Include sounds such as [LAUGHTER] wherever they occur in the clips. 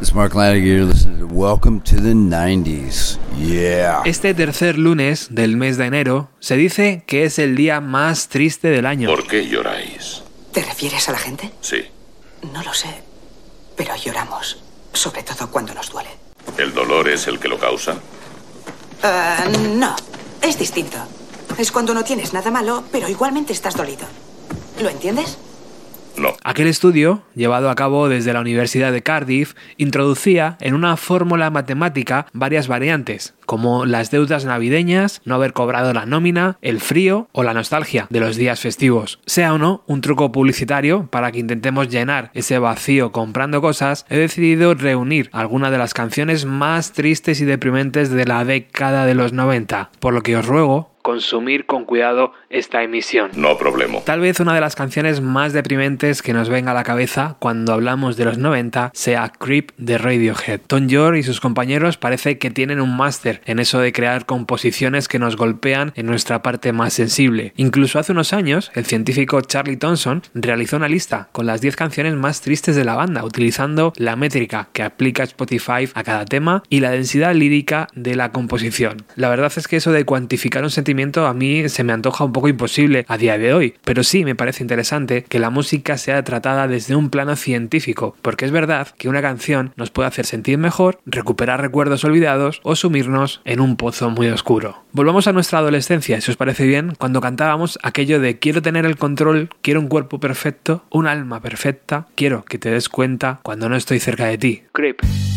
Is Mark Laniger. Listen to Welcome to the 90s. Yeah. Este tercer lunes del mes de enero se dice que es el día más triste del año. ¿Por qué lloráis? ¿Te refieres a la gente? Sí. No lo sé, pero lloramos, sobre todo cuando nos duele. ¿El dolor es el que lo causa? Ah, no, es distinto. Es cuando no tienes nada malo, pero igualmente estás dolido. ¿Lo entiendes? Aquel estudio, llevado a cabo desde la Universidad de Cardiff, introducía en una fórmula matemática varias variantes, como las deudas navideñas, no haber cobrado la nómina, el frío o la nostalgia de los días festivos. Sea o no un truco publicitario para que intentemos llenar ese vacío comprando cosas, he decidido reunir algunas de las canciones más tristes y deprimentes de la década de los 90, por lo que os ruego consumir con cuidado esta emisión. No problema. Tal vez una de las canciones más deprimentes que nos venga a la cabeza cuando hablamos de los 90 sea Creep de Radiohead. Tom York y sus compañeros parece que tienen un máster en eso de crear composiciones que nos golpean en nuestra parte más sensible. Incluso hace unos años, el científico Charlie Thompson realizó una lista con las 10 canciones más tristes de la banda, utilizando la métrica que aplica Spotify a cada tema y la densidad lírica de la composición. La verdad es que eso de cuantificar un sentimiento a mí se me antoja un poco imposible a día de hoy, pero sí me parece interesante que la música sea tratada desde un plano científico, porque es verdad que una canción nos puede hacer sentir mejor, recuperar recuerdos olvidados o sumirnos en un pozo muy oscuro. Volvamos a nuestra adolescencia, si os parece bien, cuando cantábamos aquello de quiero tener el control, quiero un cuerpo perfecto, un alma perfecta, quiero que te des cuenta cuando no estoy cerca de ti. Creep.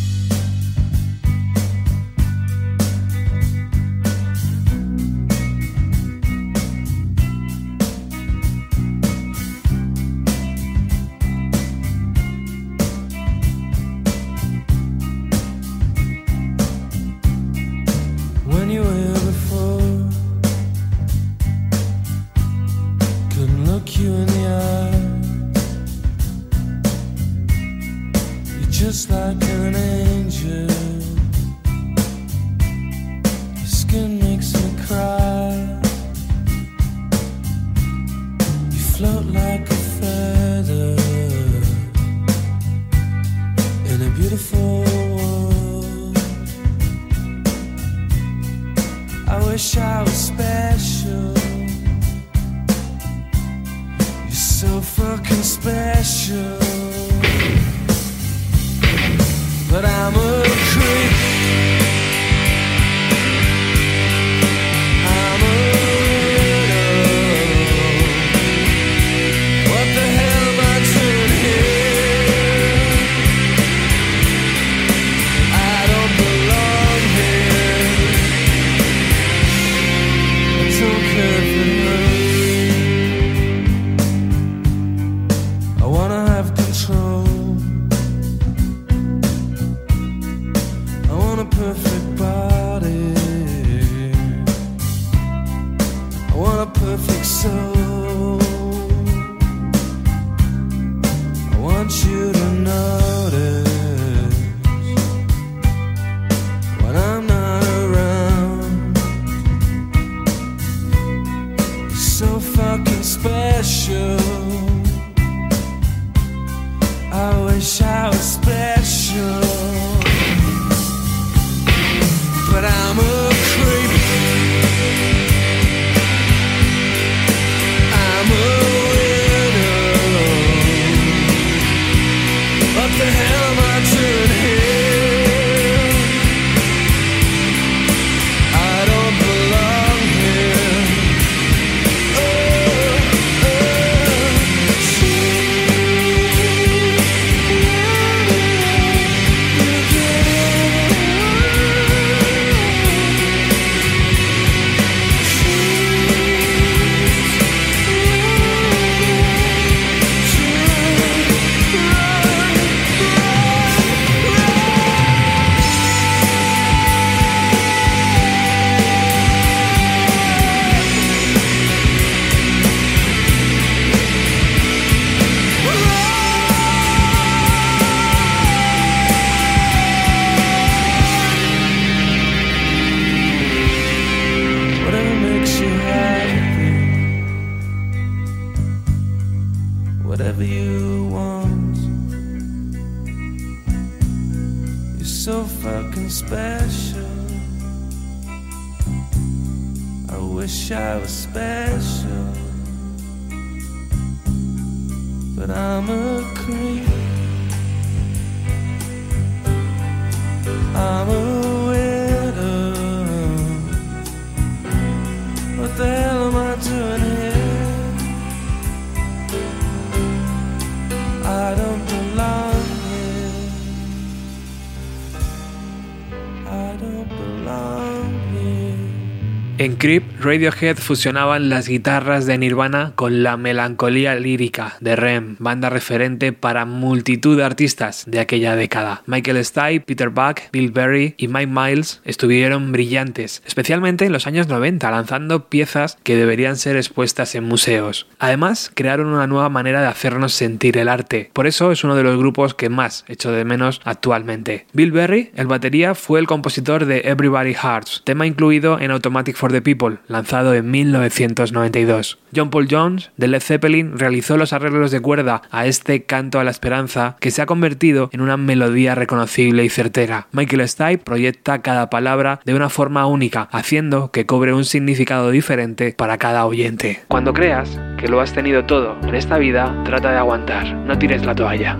En Creep, Radiohead fusionaban las guitarras de Nirvana con la melancolía lírica de Rem, banda referente para multitud de artistas de aquella década. Michael Stipe, Peter Buck, Bill Berry y Mike Miles estuvieron brillantes, especialmente en los años 90, lanzando piezas que deberían ser expuestas en museos. Además, crearon una nueva manera de hacernos sentir el arte. Por eso es uno de los grupos que más echo de menos actualmente. Bill Berry, el batería, fue el compositor de Everybody Hearts, tema incluido en Automatic for the People, lanzado en 1992. John Paul Jones, de Led Zeppelin, realizó los arreglos de cuerda a este canto a la esperanza que se ha convertido en una melodía reconocible y certera. Michael Stipe proyecta cada palabra de una forma única, haciendo que cobre un significado diferente para cada oyente. Cuando creas que lo has tenido todo en esta vida, trata de aguantar, no tires la toalla.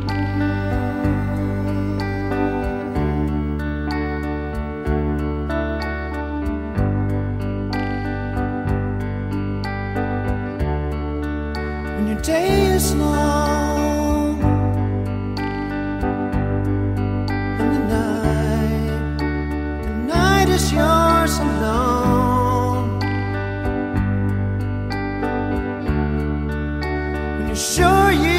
Day is long. And the night the night is yours alone. When you're sure you've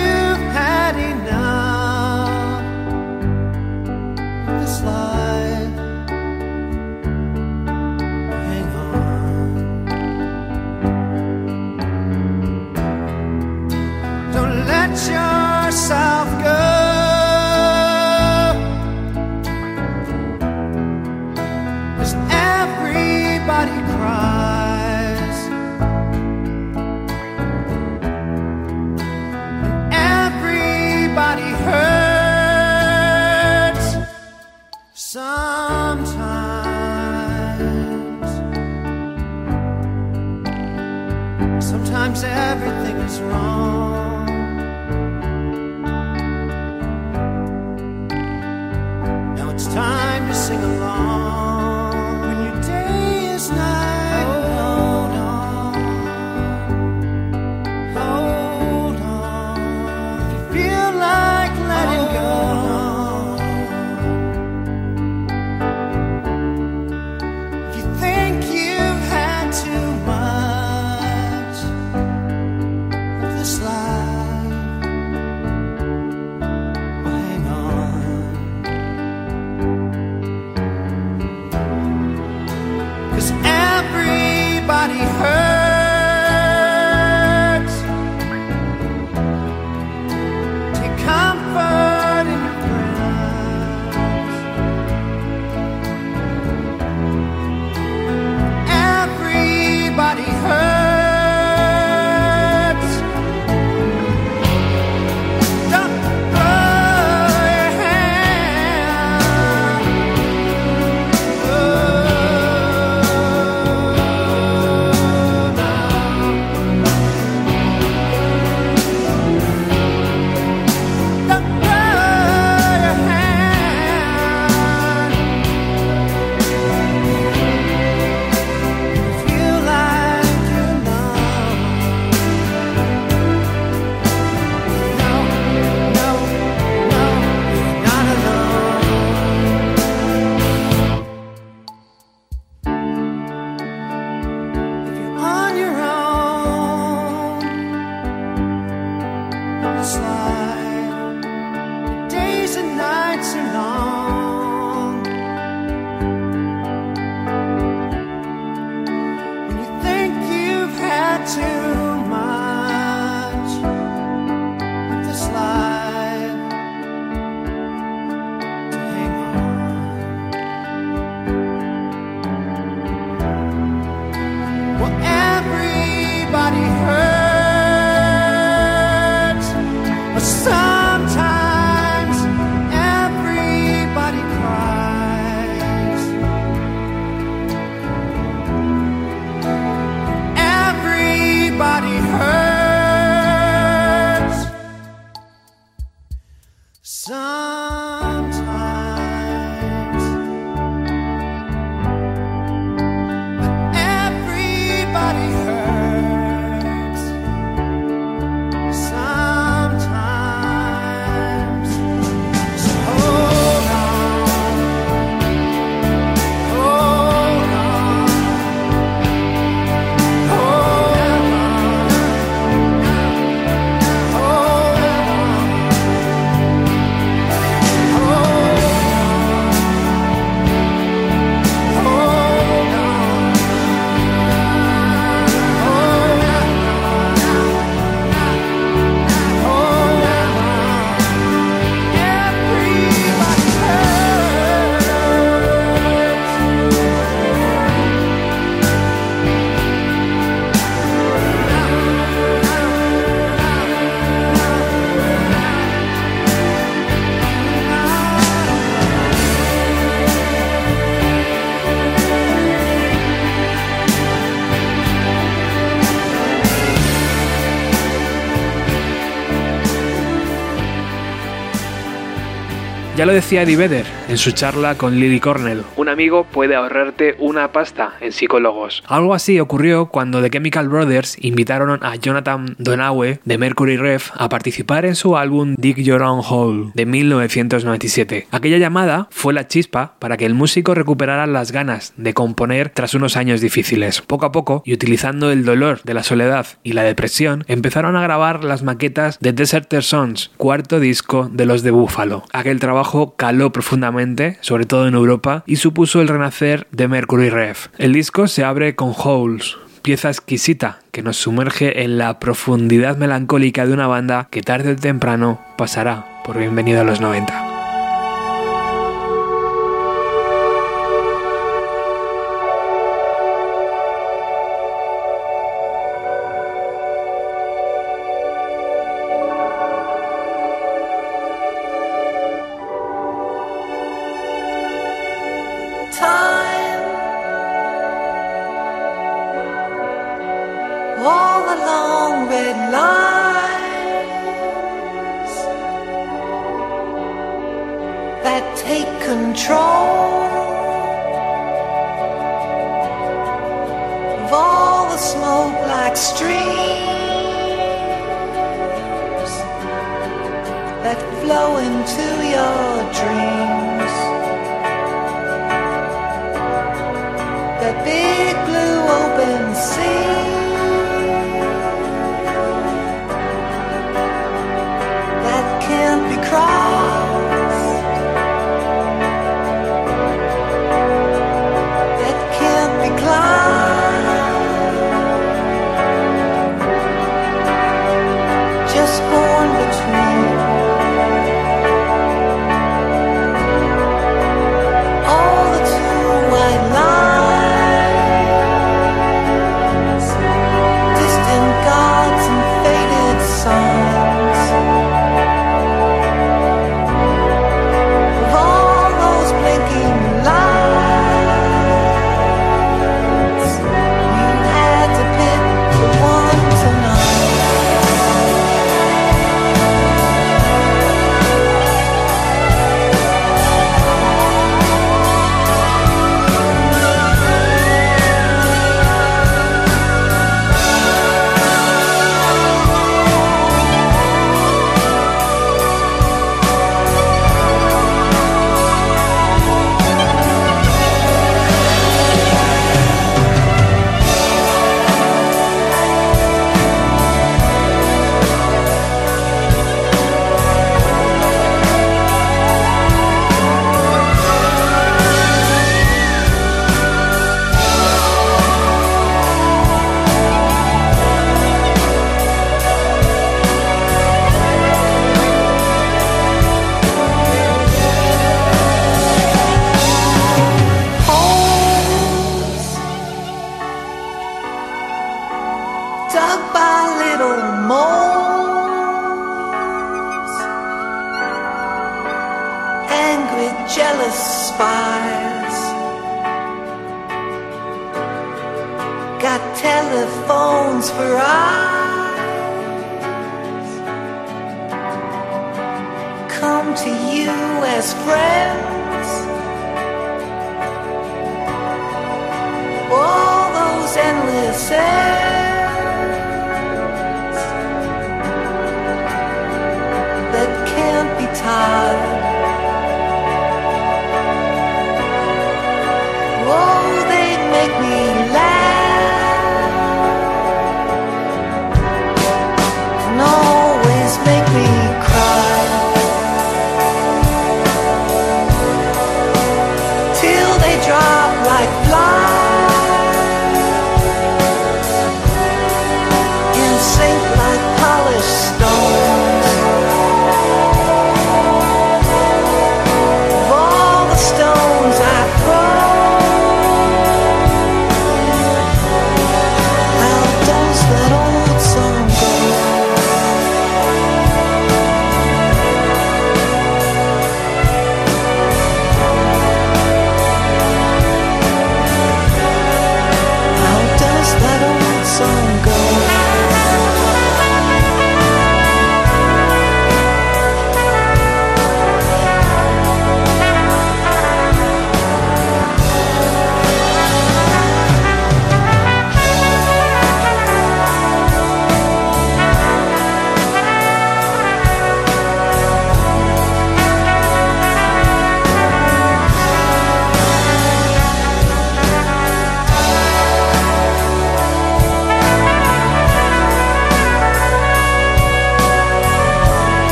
decía Eddie Vedder en su charla con Lily Cornell. Un amigo puede ahorrarte una pasta en psicólogos. Algo así ocurrió cuando The Chemical Brothers invitaron a Jonathan Donawe de Mercury Rev a participar en su álbum Dig Your Own Hole de 1997. Aquella llamada fue la chispa para que el músico recuperara las ganas de componer tras unos años difíciles. Poco a poco, y utilizando el dolor de la soledad y la depresión, empezaron a grabar las maquetas de Deserter Sons, cuarto disco de los de Buffalo. Aquel trabajo caló profundamente, sobre todo en Europa, y supuso el renacer de Mercury Rev. El disco se abre con Holes, pieza exquisita que nos sumerge en la profundidad melancólica de una banda que tarde o temprano pasará por Bienvenido a los 90.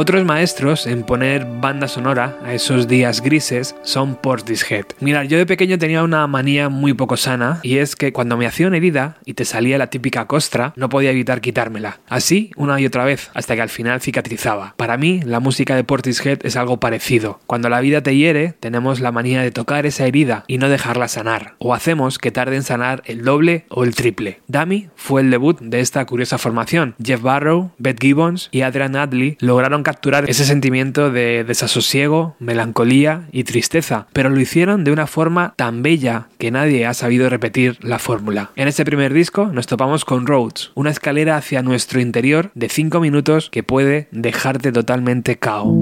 Otros maestros en poner banda sonora a esos días grises son Portishead. Mirad, yo de pequeño tenía una manía muy poco sana y es que cuando me hacía una herida y te salía la típica costra, no podía evitar quitármela. Así, una y otra vez, hasta que al final cicatrizaba. Para mí, la música de Portishead es algo parecido. Cuando la vida te hiere, tenemos la manía de tocar esa herida y no dejarla sanar. O hacemos que tarde en sanar el doble o el triple. Dummy fue el debut de esta curiosa formación. Jeff Barrow, Beth Gibbons y Adrian Adley lograron capturar ese sentimiento de desasosiego, melancolía y tristeza, pero lo hicieron de una forma tan bella que nadie ha sabido repetir la fórmula. En este primer disco nos topamos con Roads, una escalera hacia nuestro interior de 5 minutos que puede dejarte totalmente cao.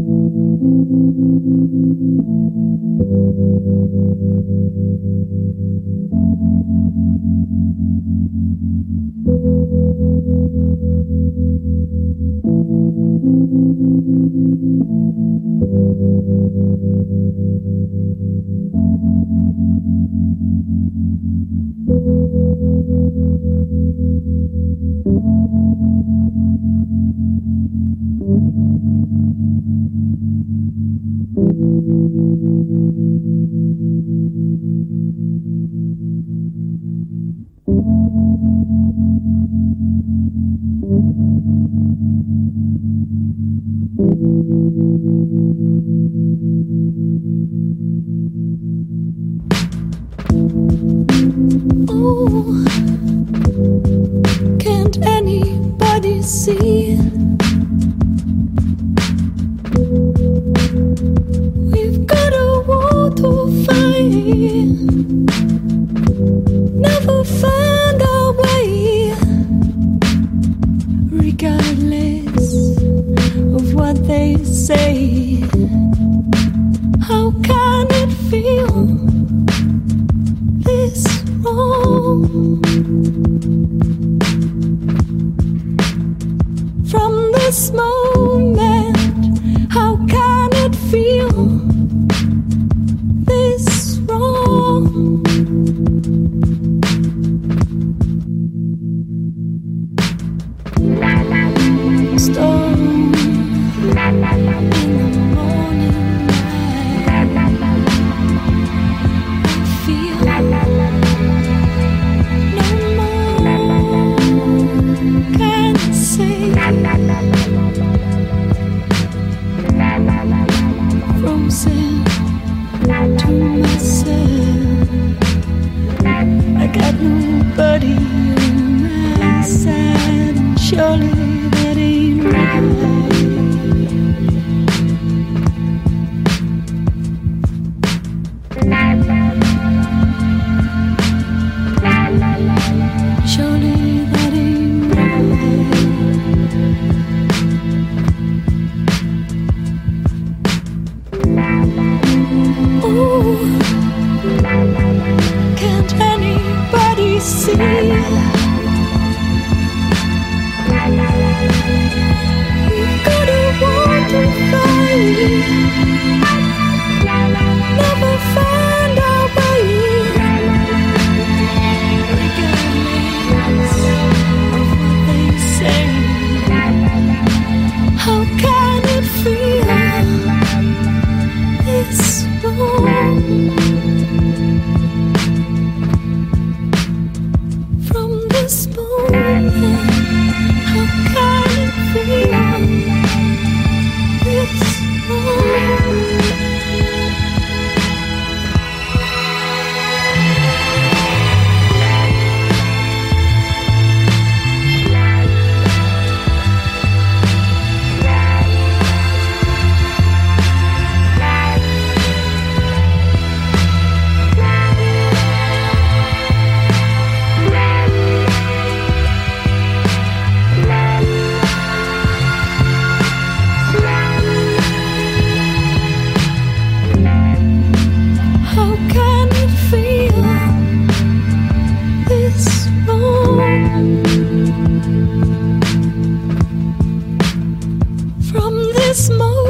smoke.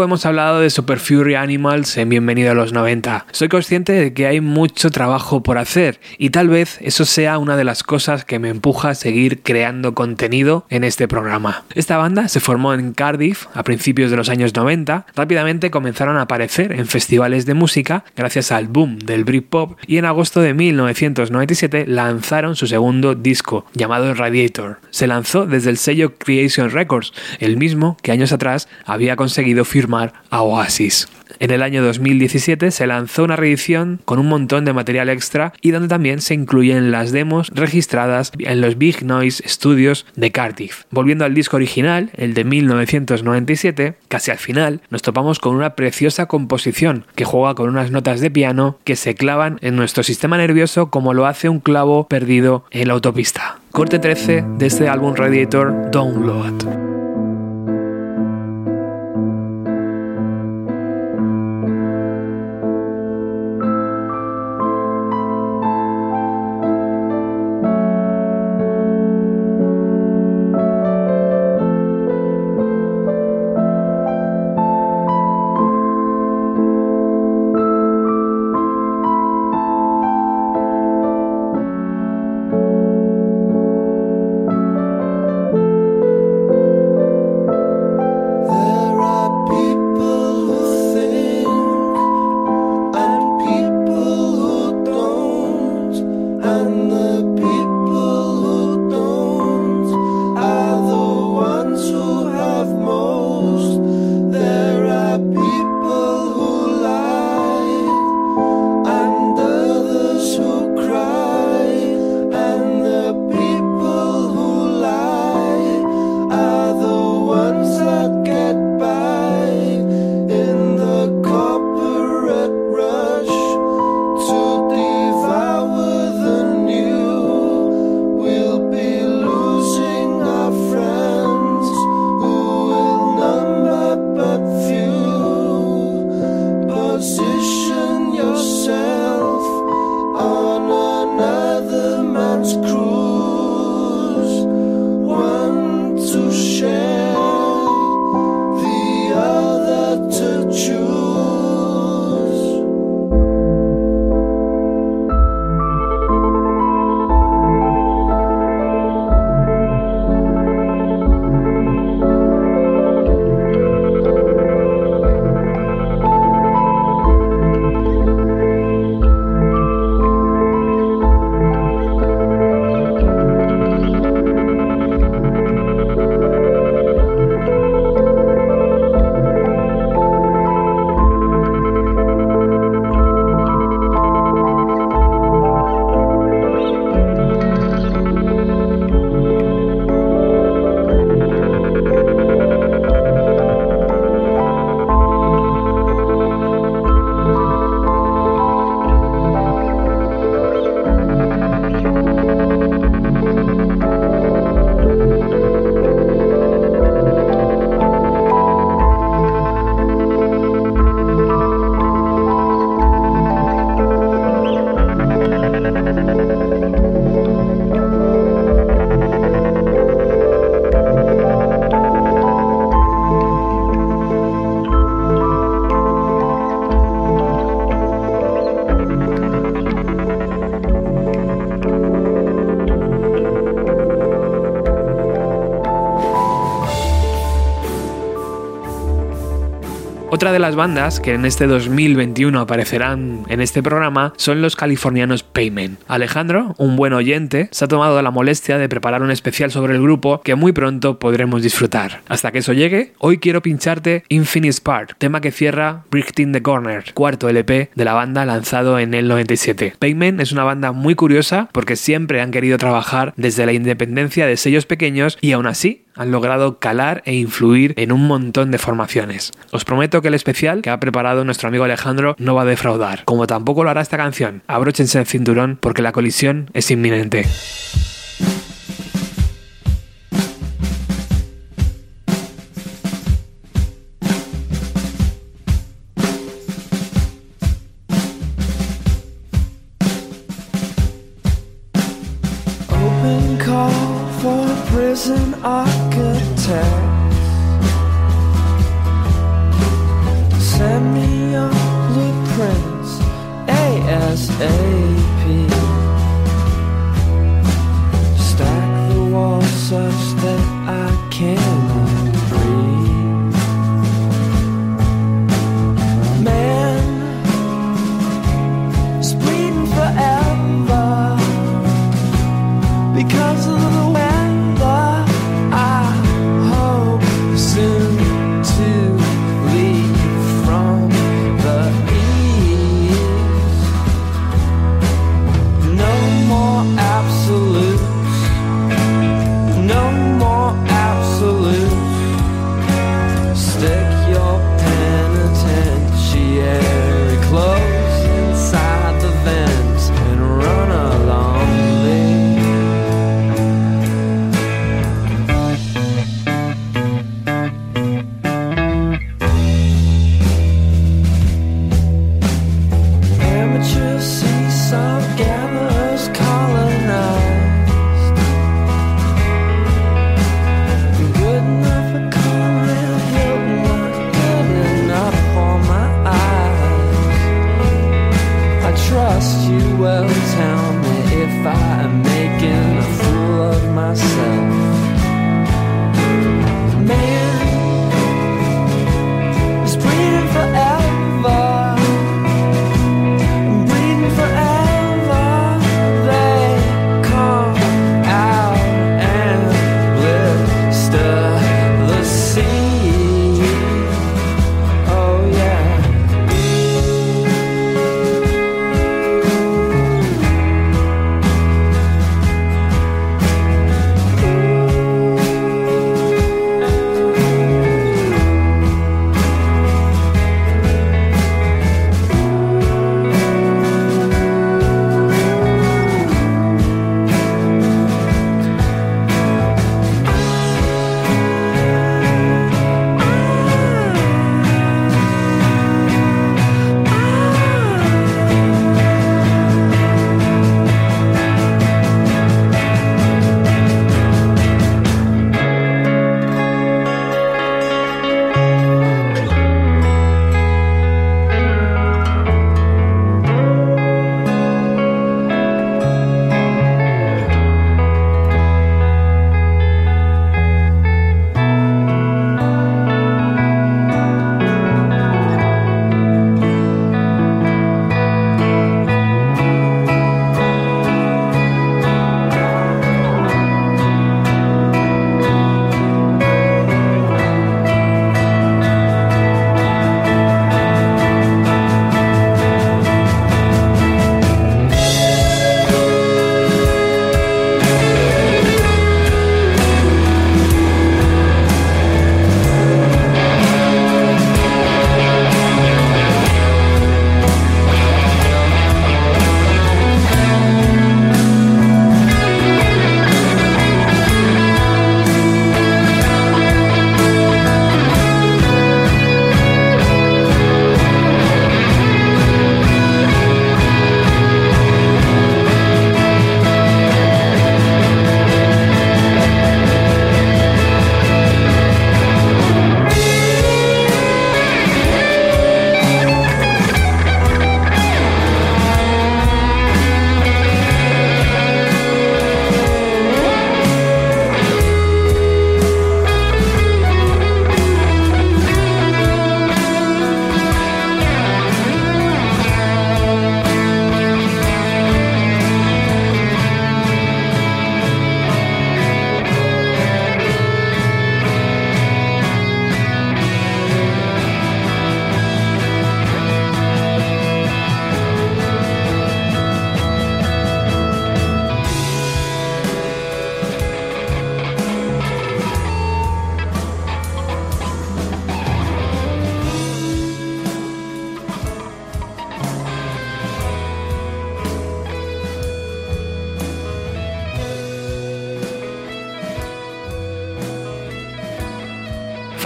Hemos hablado de Super Fury Animals en Bienvenido a los 90. Soy consciente de que hay mucho trabajo por hacer y tal vez eso sea una de las cosas que me empuja a seguir creando contenido en este programa. Esta banda se formó en Cardiff a principios de los años 90, rápidamente comenzaron a aparecer en festivales de música gracias al boom del Britpop y en agosto de 1997 lanzaron su segundo disco llamado Radiator. Se lanzó desde el sello Creation Records, el mismo que años atrás había conseguido firmar a Oasis. En el año 2017 se lanzó una reedición con un montón de material extra y donde también se incluyen las demos registradas en los Big Noise Studios de Cardiff. Volviendo al disco original, el de 1997, casi al final nos topamos con una preciosa composición que juega con unas notas de piano que se clavan en nuestro sistema nervioso como lo hace un clavo perdido en la autopista. Corte 13 de este álbum Radiator Download. Otra de las bandas que en este 2021 aparecerán en este programa son los californianos Payment. Alejandro, un buen oyente, se ha tomado la molestia de preparar un especial sobre el grupo que muy pronto podremos disfrutar. Hasta que eso llegue, hoy quiero pincharte Infinite Spark, tema que cierra Brickting the Corner, cuarto LP de la banda lanzado en el 97. Payment es una banda muy curiosa porque siempre han querido trabajar desde la independencia de sellos pequeños y aún así han logrado calar e influir en un montón de formaciones. Os prometo que el especial que ha preparado nuestro amigo Alejandro no va a defraudar, como tampoco lo hará esta canción. Abróchense cinturón porque la colisión es inminente.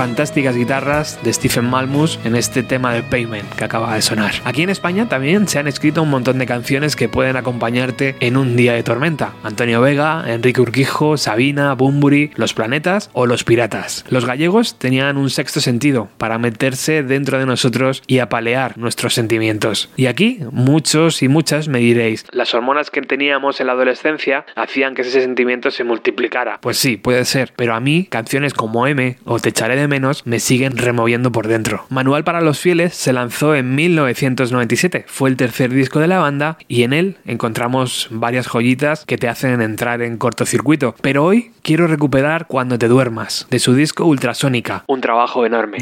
Fantásticas guitarras de Stephen Malmus en este tema de Payment que acaba de sonar. Aquí en España también se han escrito un montón de canciones que pueden acompañarte en un día de tormenta. Antonio Vega, Enrique Urquijo, Sabina, Bumburi, Los Planetas o Los Piratas. Los gallegos tenían un sexto sentido para meterse dentro de nosotros y apalear nuestros sentimientos. Y aquí muchos y muchas me diréis, las hormonas que teníamos en la adolescencia hacían que ese sentimiento se multiplicara. Pues sí, puede ser, pero a mí canciones como M o Te echaré de me siguen removiendo por dentro. Manual para los fieles se lanzó en 1997, fue el tercer disco de la banda y en él encontramos varias joyitas que te hacen entrar en cortocircuito. Pero hoy quiero recuperar Cuando te duermas, de su disco Ultrasónica, un trabajo enorme.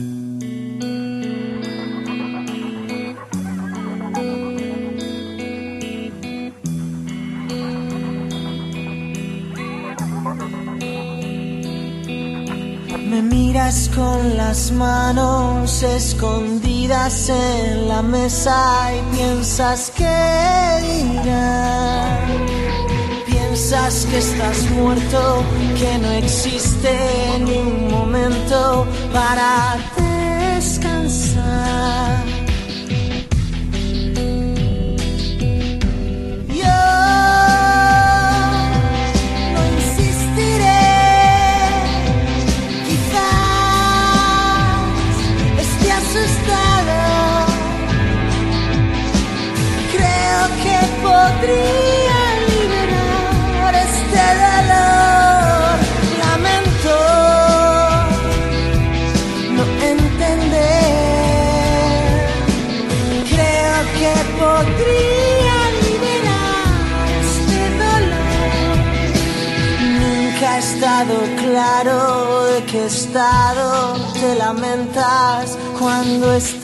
Me miras con las manos escondidas en la mesa y piensas que dirán. Piensas que estás muerto, que no existe ni un momento para descansar. Claro de qué estado te lamentas cuando estás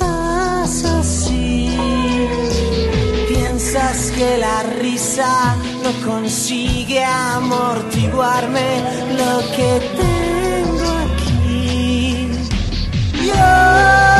que la risa no consigue amortiguarme lo que tengo aquí. Yo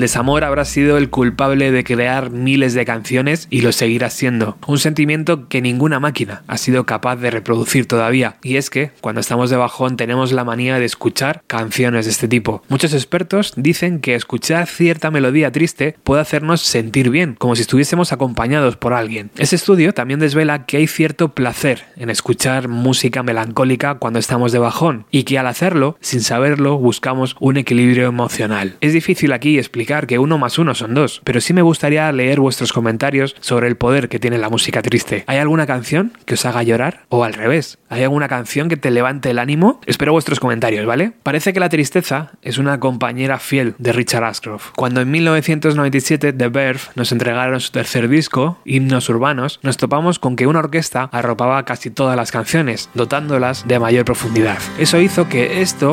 El desamor habrá sido el culpable de crear miles de canciones y lo seguirá siendo. Un sentimiento que ninguna máquina ha sido capaz de reproducir todavía. Y es que, cuando estamos de bajón, tenemos la manía de escuchar canciones de este tipo. Muchos expertos dicen que escuchar cierta melodía triste puede hacernos sentir bien, como si estuviésemos acompañados por alguien. Ese estudio también desvela que hay cierto placer en escuchar música melancólica cuando estamos de bajón, y que al hacerlo, sin saberlo, buscamos un equilibrio emocional. Es difícil aquí explicar que uno más uno son dos, pero sí me gustaría leer vuestros comentarios sobre el poder que tiene la música triste. ¿Hay alguna canción que os haga llorar? O al revés, ¿hay alguna canción que te levante el ánimo? Espero vuestros comentarios, ¿vale? Parece que la tristeza es una compañera fiel de Richard Ashcroft. Cuando en 1997 The Verve nos entregaron su tercer disco, Himnos Urbanos, nos topamos con que una orquesta arropaba casi todas las canciones, dotándolas de mayor profundidad. Eso hizo que esto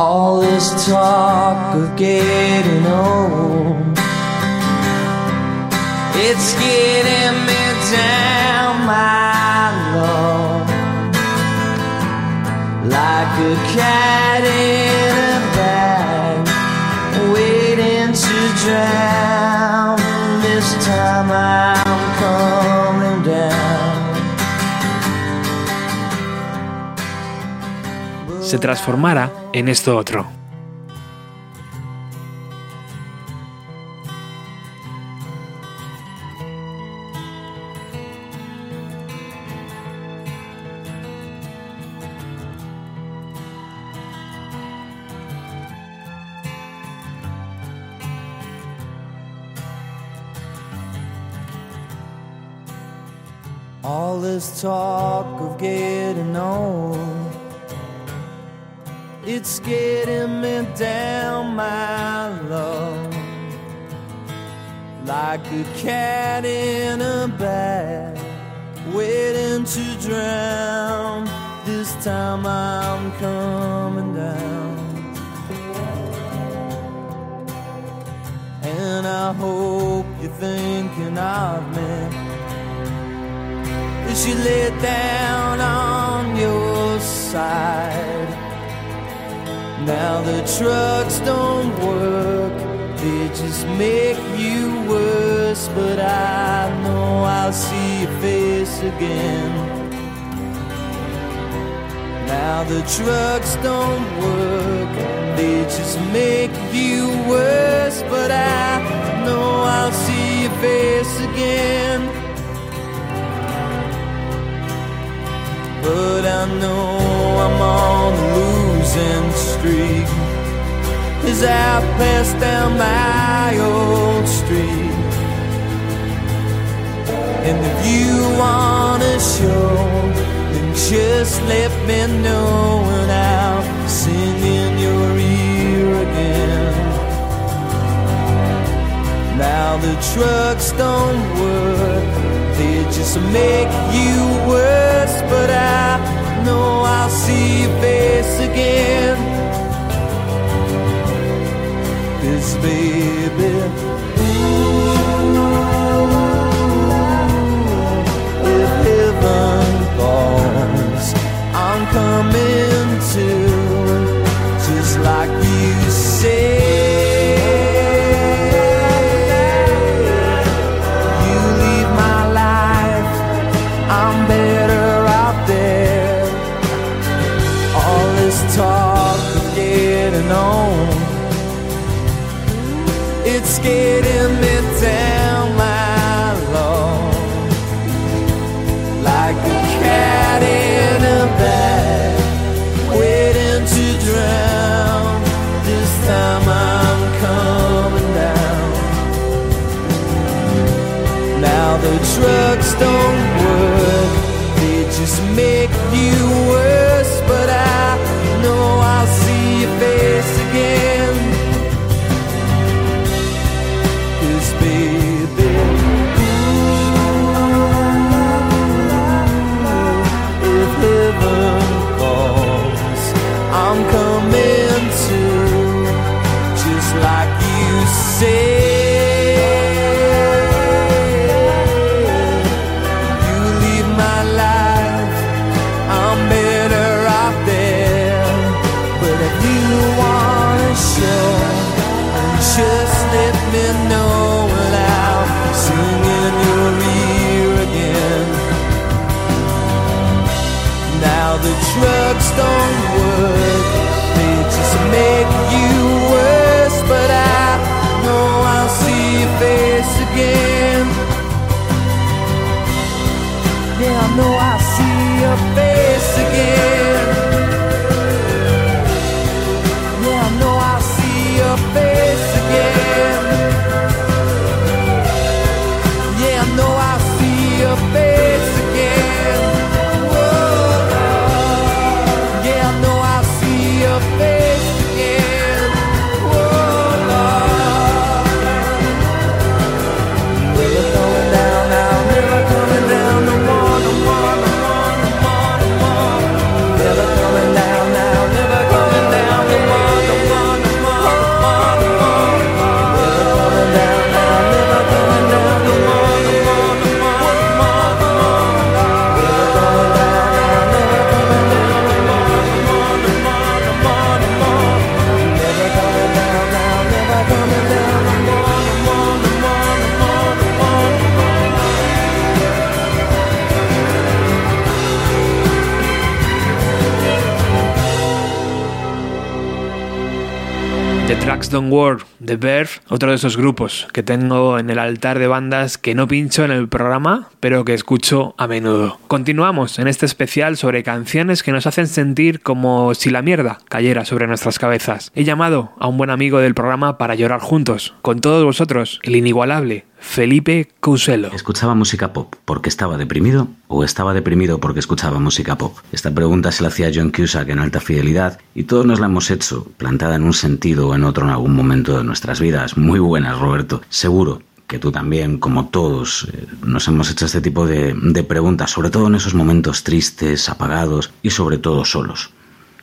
All this talk of getting old, it's getting se transformara en esto otro. Like a cat in a bag, waiting to drown. This time I'm coming down. And I hope you're thinking of me as you lay down on your side. Now the trucks don't work, just make you worse. But I know I'll see your face again. Now the trucks don't work, they just make you worse. But I know I'll see your face again. But I know I'm on a losing streak As I pass down my old street And if you wanna show Then just let me know And I'll sing in your ear again Now the trucks don't work they just make you worse, but I know I'll see your face again. Cause baby, ooh, coming to, just like you said. Tracks Don't Work, The Verve, otro de esos grupos que tengo en el altar de bandas que no pincho en el programa, pero que escucho a menudo. Continuamos en este especial sobre canciones que nos hacen sentir como si la mierda cayera sobre nuestras cabezas. He llamado a un buen amigo del programa para llorar juntos, con todos vosotros, el inigualable Felipe Couselo. ¿Escuchaba música pop porque estaba deprimido o estaba deprimido porque escuchaba música pop? Esta pregunta se la hacía John Cusack en alta fidelidad y todos nos la hemos hecho, plantada en un sentido o en otro en algún momento de nuestras vidas. Muy buenas, Roberto. Seguro que tú también, como todos, eh, nos hemos hecho este tipo de, de preguntas, sobre todo en esos momentos tristes, apagados y sobre todo solos.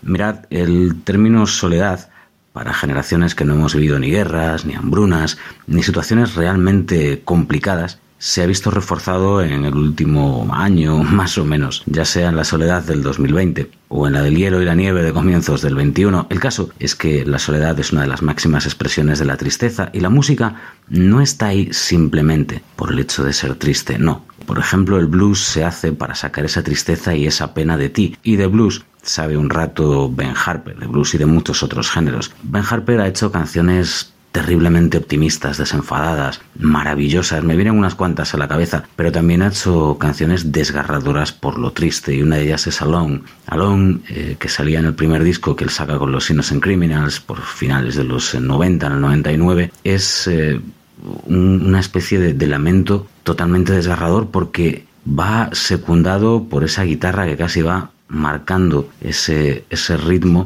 Mirad, el término soledad para generaciones que no hemos vivido ni guerras, ni hambrunas, ni situaciones realmente complicadas, se ha visto reforzado en el último año, [LAUGHS] más o menos, ya sea en la soledad del 2020 o en la del hielo y la nieve de comienzos del 21. El caso es que la soledad es una de las máximas expresiones de la tristeza y la música no está ahí simplemente por el hecho de ser triste, no. Por ejemplo, el blues se hace para sacar esa tristeza y esa pena de ti. Y de blues sabe un rato Ben Harper, de blues y de muchos otros géneros. Ben Harper ha hecho canciones terriblemente optimistas, desenfadadas, maravillosas. Me vienen unas cuantas a la cabeza, pero también ha hecho canciones desgarradoras por lo triste y una de ellas es Alone. Alone, eh, que salía en el primer disco que él saca con los Innocent Criminals por finales de los 90, en el 99, es eh, un, una especie de, lamento totalmente desgarrador porque va secundado por esa guitarra que casi va marcando ese ritmo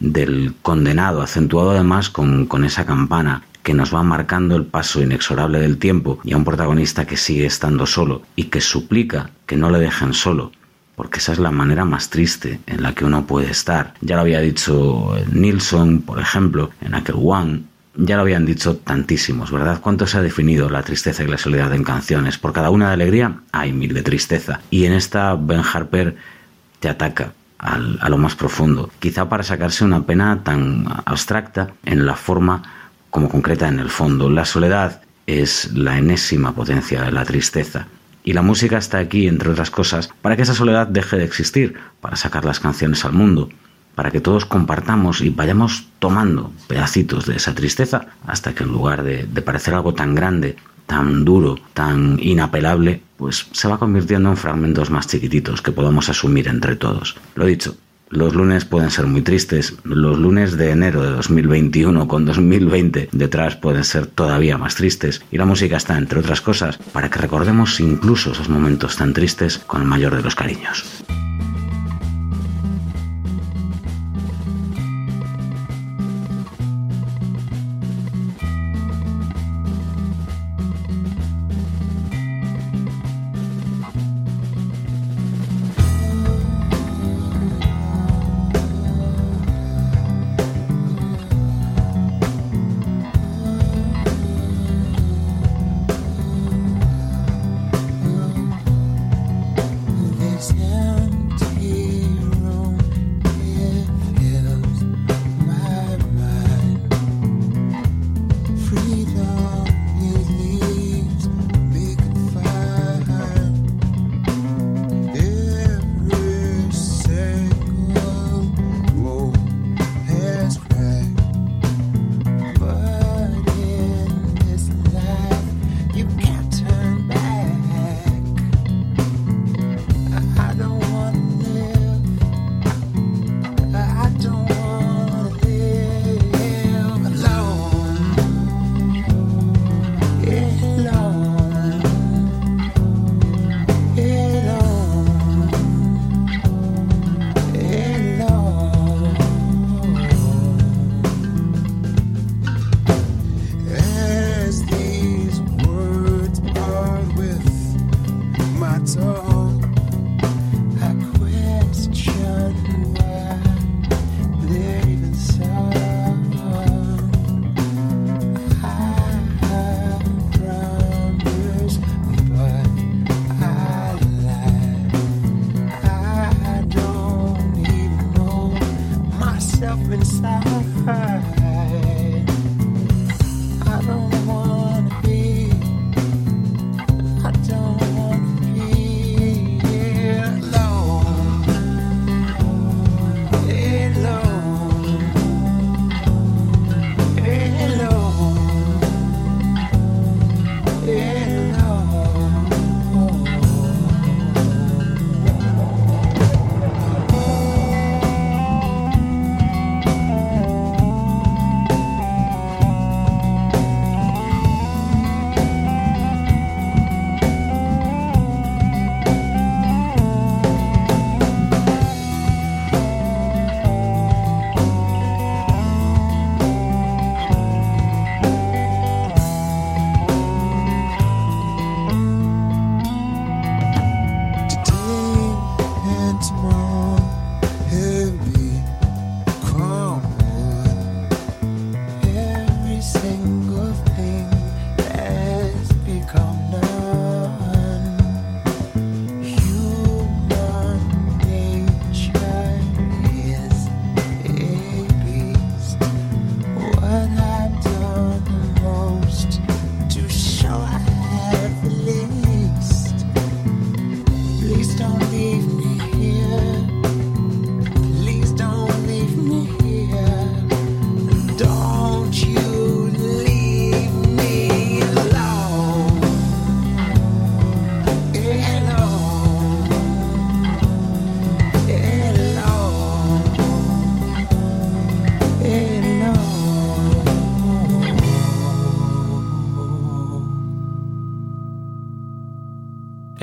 del condenado, acentuado además con, con esa campana que nos va marcando el paso inexorable del tiempo y a un protagonista que sigue estando solo y que suplica que no le dejen solo, porque esa es la manera más triste en la que uno puede estar. Ya lo había dicho Nilsson, por ejemplo, en aquel One, ya lo habían dicho tantísimos, ¿verdad? ¿Cuánto se ha definido la tristeza y la soledad en canciones? Por cada una de alegría hay mil de tristeza. Y en esta Ben Harper te ataca a lo más profundo, quizá para sacarse una pena tan abstracta en la forma como concreta en el fondo. La soledad es la enésima potencia de la tristeza. Y la música está aquí, entre otras cosas, para que esa soledad deje de existir, para sacar las canciones al mundo, para que todos compartamos y vayamos tomando pedacitos de esa tristeza hasta que en lugar de parecer algo tan grande, tan duro, tan inapelable, pues se va convirtiendo en fragmentos más chiquititos que podamos asumir entre todos. Lo dicho, los lunes pueden ser muy tristes, los lunes de enero de 2021 con 2020 detrás pueden ser todavía más tristes y la música está, entre otras cosas, para que recordemos incluso esos momentos tan tristes con el mayor de los cariños.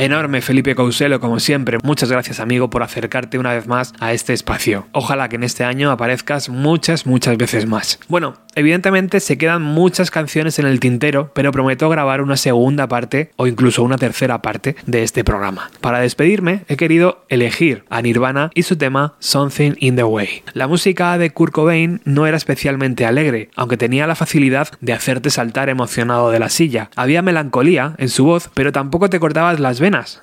Enorme Felipe Couselo, como siempre. Muchas gracias, amigo, por acercarte una vez más a este espacio. Ojalá que en este año aparezcas muchas, muchas veces más. Bueno, evidentemente se quedan muchas canciones en el tintero, pero prometo grabar una segunda parte o incluso una tercera parte de este programa. Para despedirme, he querido elegir a Nirvana y su tema Something in the Way. La música de Kurt Cobain no era especialmente alegre, aunque tenía la facilidad de hacerte saltar emocionado de la silla. Había melancolía en su voz, pero tampoco te cortabas las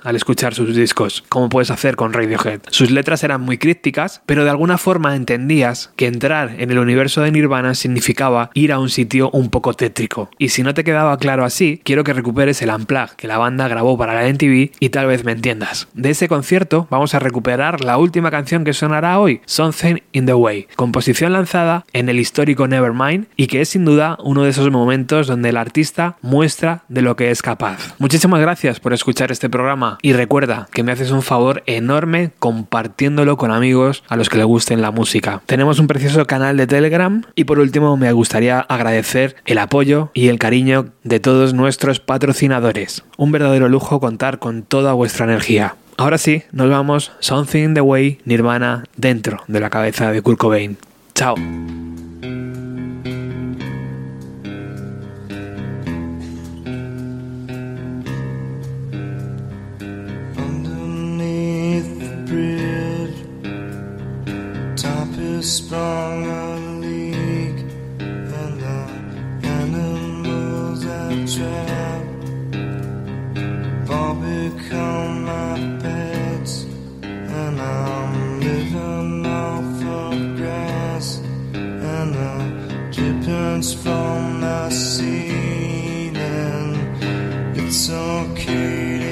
al escuchar sus discos, como puedes hacer con Radiohead. Sus letras eran muy crípticas, pero de alguna forma entendías que entrar en el universo de Nirvana significaba ir a un sitio un poco tétrico. Y si no te quedaba claro así, quiero que recuperes el unplug que la banda grabó para la MTV y tal vez me entiendas. De ese concierto vamos a recuperar la última canción que sonará hoy, Something in the Way, composición lanzada en el histórico Nevermind y que es sin duda uno de esos momentos donde el artista muestra de lo que es capaz. Muchísimas gracias por escuchar este programa y recuerda que me haces un favor enorme compartiéndolo con amigos a los que le gusten la música. Tenemos un precioso canal de Telegram y por último me gustaría agradecer el apoyo y el cariño de todos nuestros patrocinadores. Un verdadero lujo contar con toda vuestra energía. Ahora sí, nos vamos Something the Way Nirvana dentro de la cabeza de Kurt Cobain. Chao. Trap all become my pets, and I'm living off of grass and the drippings from the ceiling. It's okay